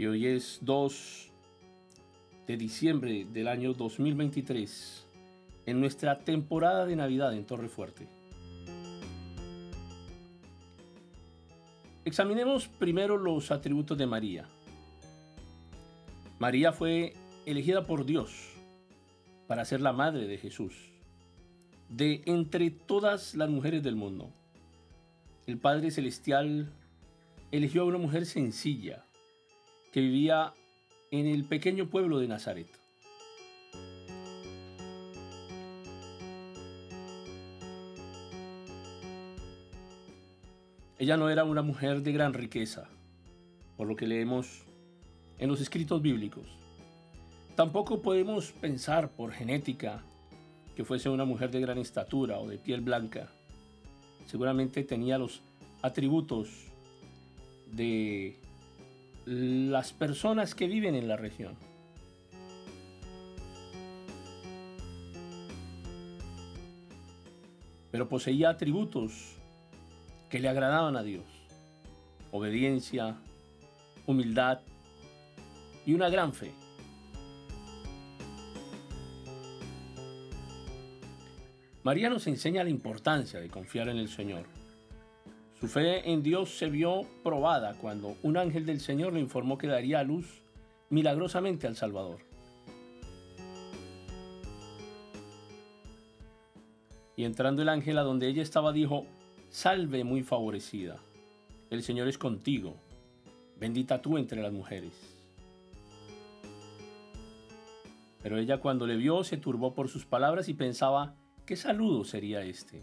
y hoy es 2 de diciembre del año 2023 en nuestra temporada de Navidad en Torre Fuerte. Examinemos primero los atributos de María. María fue elegida por Dios para ser la madre de Jesús, de entre todas las mujeres del mundo. El Padre Celestial eligió a una mujer sencilla que vivía en el pequeño pueblo de Nazaret. Ella no era una mujer de gran riqueza, por lo que leemos en los escritos bíblicos. Tampoco podemos pensar por genética que fuese una mujer de gran estatura o de piel blanca. Seguramente tenía los atributos de las personas que viven en la región. Pero poseía atributos que le agradaban a Dios. Obediencia, humildad y una gran fe. María nos enseña la importancia de confiar en el Señor. Su fe en Dios se vio probada cuando un ángel del Señor le informó que daría a luz milagrosamente al Salvador. Y entrando el ángel a donde ella estaba dijo, Salve muy favorecida, el Señor es contigo, bendita tú entre las mujeres. Pero ella cuando le vio se turbó por sus palabras y pensaba, ¿qué saludo sería este?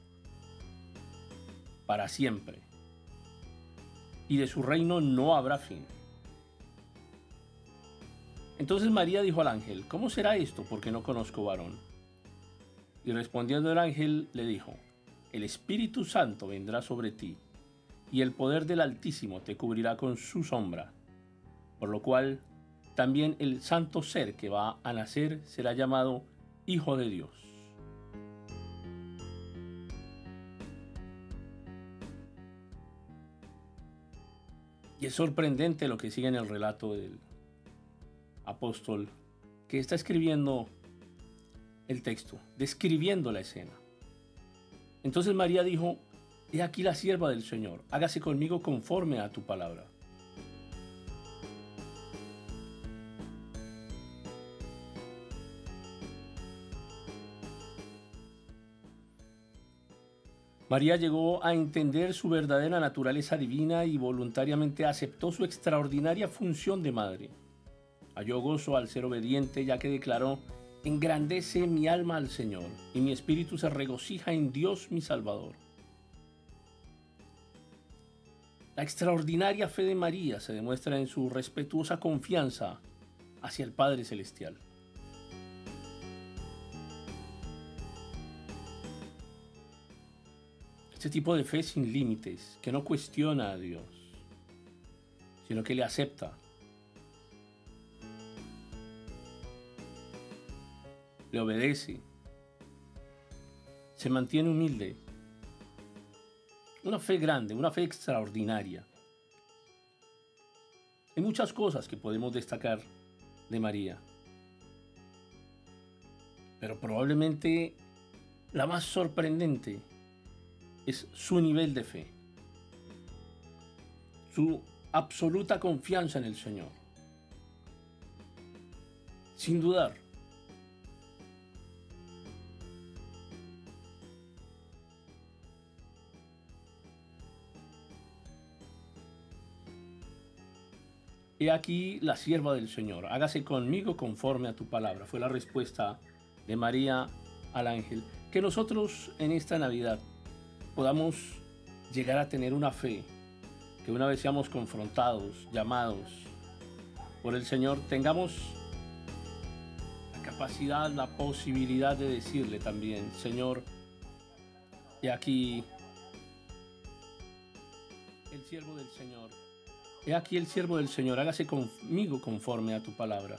para siempre, y de su reino no habrá fin. Entonces María dijo al ángel, ¿cómo será esto? Porque no conozco varón. Y respondiendo el ángel le dijo, el Espíritu Santo vendrá sobre ti y el poder del Altísimo te cubrirá con su sombra, por lo cual también el santo ser que va a nacer será llamado Hijo de Dios. Y es sorprendente lo que sigue en el relato del apóstol que está escribiendo el texto, describiendo la escena. Entonces María dijo, He aquí la sierva del Señor, hágase conmigo conforme a tu palabra. María llegó a entender su verdadera naturaleza divina y voluntariamente aceptó su extraordinaria función de madre. Halló gozo al ser obediente ya que declaró, engrandece mi alma al Señor y mi espíritu se regocija en Dios mi Salvador. La extraordinaria fe de María se demuestra en su respetuosa confianza hacia el Padre Celestial. Este tipo de fe sin límites, que no cuestiona a Dios, sino que le acepta. Le obedece. Se mantiene humilde una fe grande, una fe extraordinaria. Hay muchas cosas que podemos destacar de María. Pero probablemente la más sorprendente es su nivel de fe. Su absoluta confianza en el Señor. Sin dudar. He aquí la sierva del Señor, hágase conmigo conforme a tu palabra. Fue la respuesta de María al ángel. Que nosotros en esta Navidad podamos llegar a tener una fe, que una vez seamos confrontados, llamados por el Señor, tengamos la capacidad, la posibilidad de decirle también, Señor, y aquí el siervo del Señor. He aquí el siervo del Señor, hágase conmigo conforme a tu palabra.